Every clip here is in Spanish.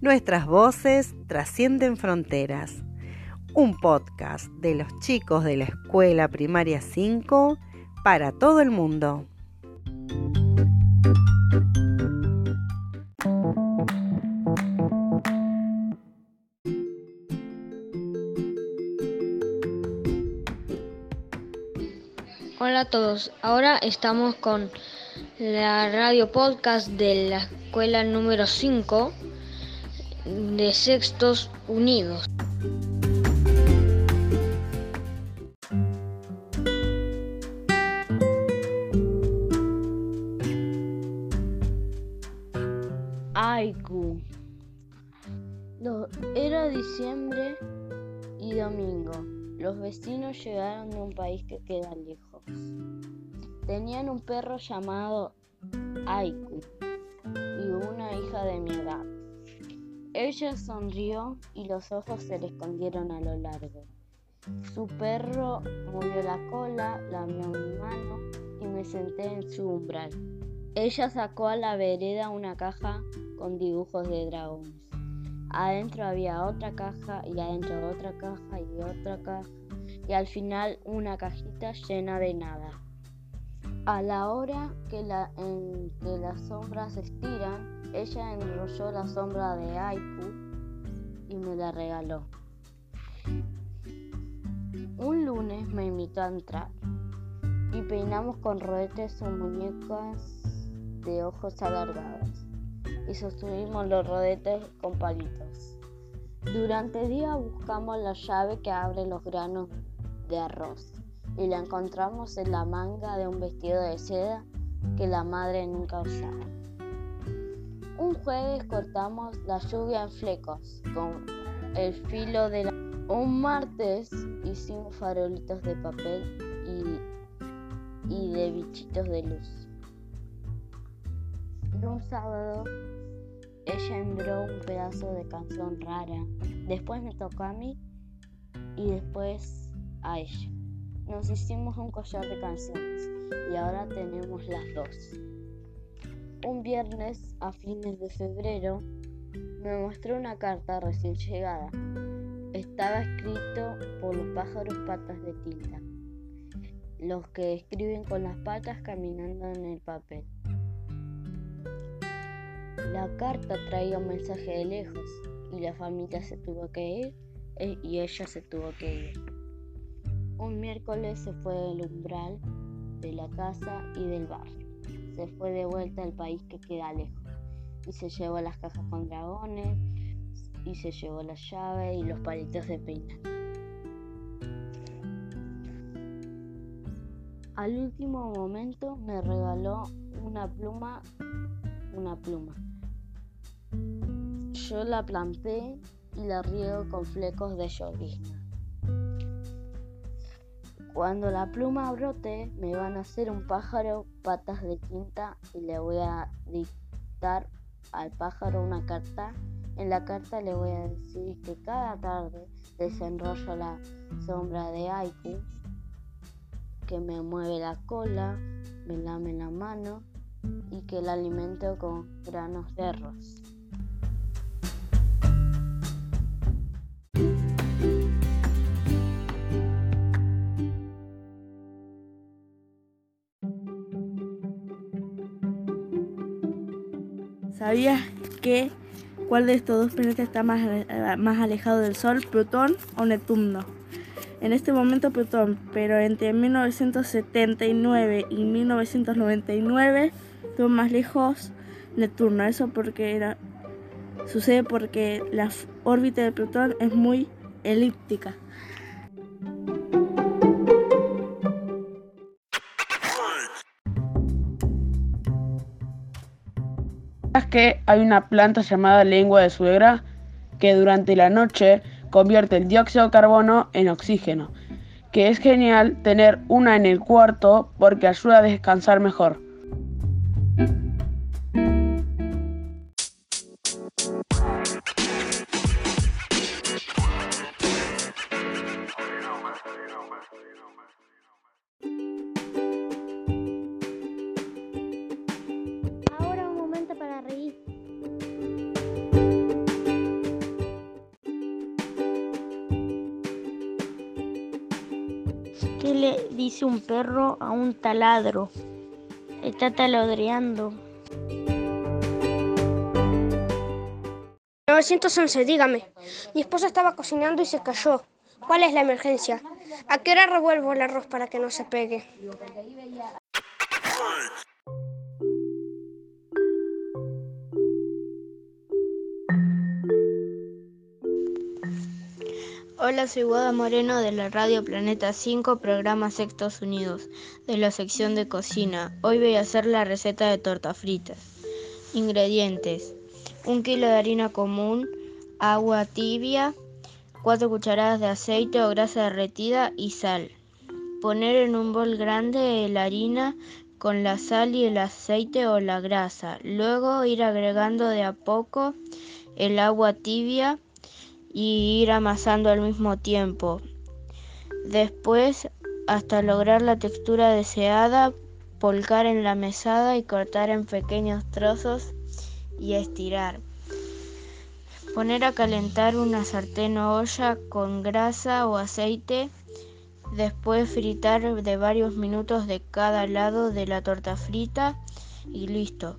Nuestras voces trascienden fronteras. Un podcast de los chicos de la Escuela Primaria 5 para todo el mundo. Hola a todos, ahora estamos con la radio podcast de la escuela número 5 de Sextos Unidos. Aiku. No, era diciembre y domingo. Los vecinos llegaron de un país que queda lejos. Tenían un perro llamado Aiku y una hija de mi edad. Ella sonrió y los ojos se le escondieron a lo largo. Su perro movió la cola, lamió mi mano y me senté en su umbral. Ella sacó a la vereda una caja con dibujos de dragones. Adentro había otra caja y adentro otra caja y otra caja y al final una cajita llena de nada. A la hora que, la, que las sombras se estiran, ella enrolló la sombra de Aiku y me la regaló. Un lunes me invitó a entrar y peinamos con rodetes sus muñecas de ojos alargados y sostuvimos los rodetes con palitos. Durante el día buscamos la llave que abre los granos de arroz y la encontramos en la manga de un vestido de seda que la madre nunca usaba. Un jueves cortamos la lluvia en flecos con el filo de la... Un martes hicimos farolitos de papel y, y de bichitos de luz. Y un sábado ella envió un pedazo de canción rara. Después me tocó a mí y después a ella. Nos hicimos un collar de canciones y ahora tenemos las dos. Un viernes a fines de febrero me mostró una carta recién llegada. Estaba escrito por los pájaros patas de tinta, los que escriben con las patas caminando en el papel. La carta traía un mensaje de lejos y la familia se tuvo que ir eh, y ella se tuvo que ir. Un miércoles se fue del umbral de la casa y del barrio se fue de vuelta al país que queda lejos y se llevó las cajas con dragones y se llevó la llave y los palitos de peinar. Al último momento me regaló una pluma, una pluma. Yo la planté y la riego con flecos de llovizna. Cuando la pluma brote, me van a hacer un pájaro patas de tinta y le voy a dictar al pájaro una carta. En la carta le voy a decir que cada tarde desenrollo la sombra de Aiku, que me mueve la cola, me lame la mano y que la alimento con granos de arroz. ¿Sabías que cuál de estos dos planetas está más, más alejado del Sol, Plutón o Neptuno? En este momento Plutón, pero entre 1979 y 1999 estuvo más lejos Neptuno. Eso porque era, sucede porque la órbita de Plutón es muy elíptica. Que hay una planta llamada lengua de suegra que durante la noche convierte el dióxido de carbono en oxígeno, que es genial tener una en el cuarto porque ayuda a descansar mejor. Dice un perro a un taladro. Está taladreando. 911, dígame. Mi esposa estaba cocinando y se cayó. ¿Cuál es la emergencia? ¿A qué hora revuelvo el arroz para que no se pegue? Hola, soy Guada Moreno de la Radio Planeta 5, programa Sextos Unidos, de la sección de cocina. Hoy voy a hacer la receta de torta fritas. Ingredientes: 1 kilo de harina común, agua tibia, 4 cucharadas de aceite o grasa derretida y sal. Poner en un bol grande la harina con la sal y el aceite o la grasa. Luego ir agregando de a poco el agua tibia y ir amasando al mismo tiempo. Después, hasta lograr la textura deseada, polcar en la mesada y cortar en pequeños trozos y estirar. Poner a calentar una sartén o olla con grasa o aceite. Después fritar de varios minutos de cada lado de la torta frita y listo.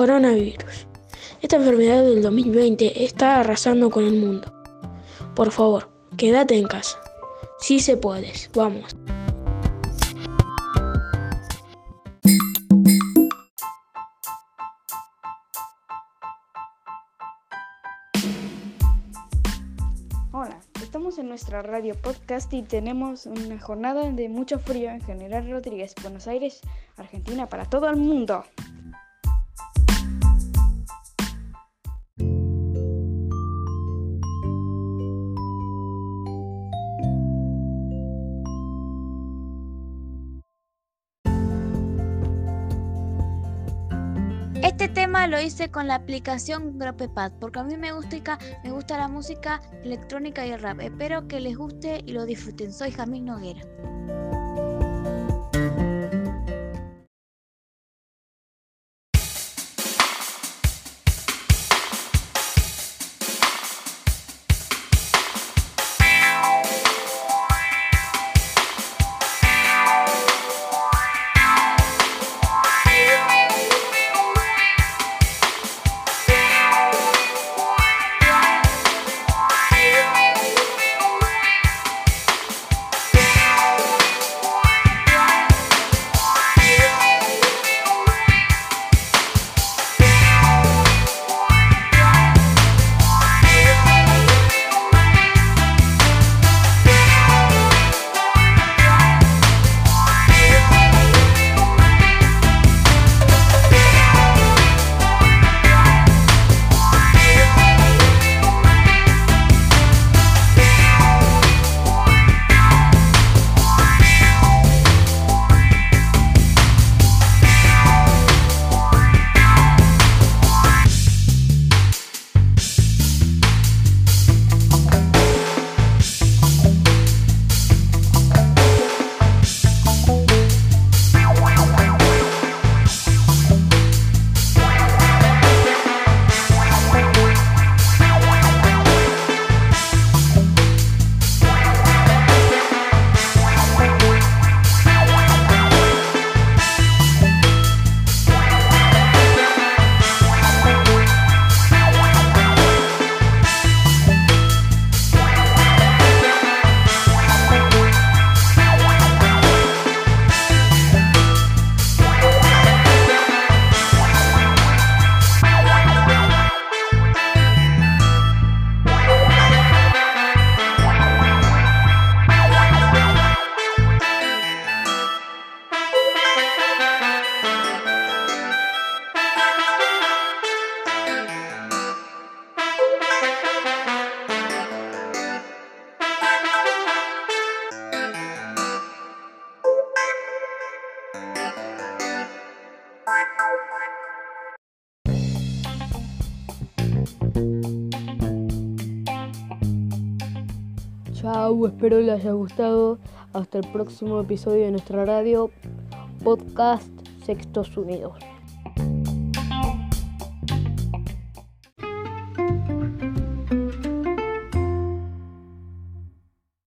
Coronavirus. Esta enfermedad del 2020 está arrasando con el mundo. Por favor, quédate en casa. Si se puedes, vamos. Hola, estamos en nuestra radio podcast y tenemos una jornada de mucho frío en General Rodríguez, Buenos Aires, Argentina, para todo el mundo. Este tema lo hice con la aplicación Gropepad porque a mí me gusta, me gusta la música electrónica y el rap. Espero que les guste y lo disfruten. Soy Jamil Noguera. Chau, espero les haya gustado. Hasta el próximo episodio de nuestra radio podcast Sextos Unidos.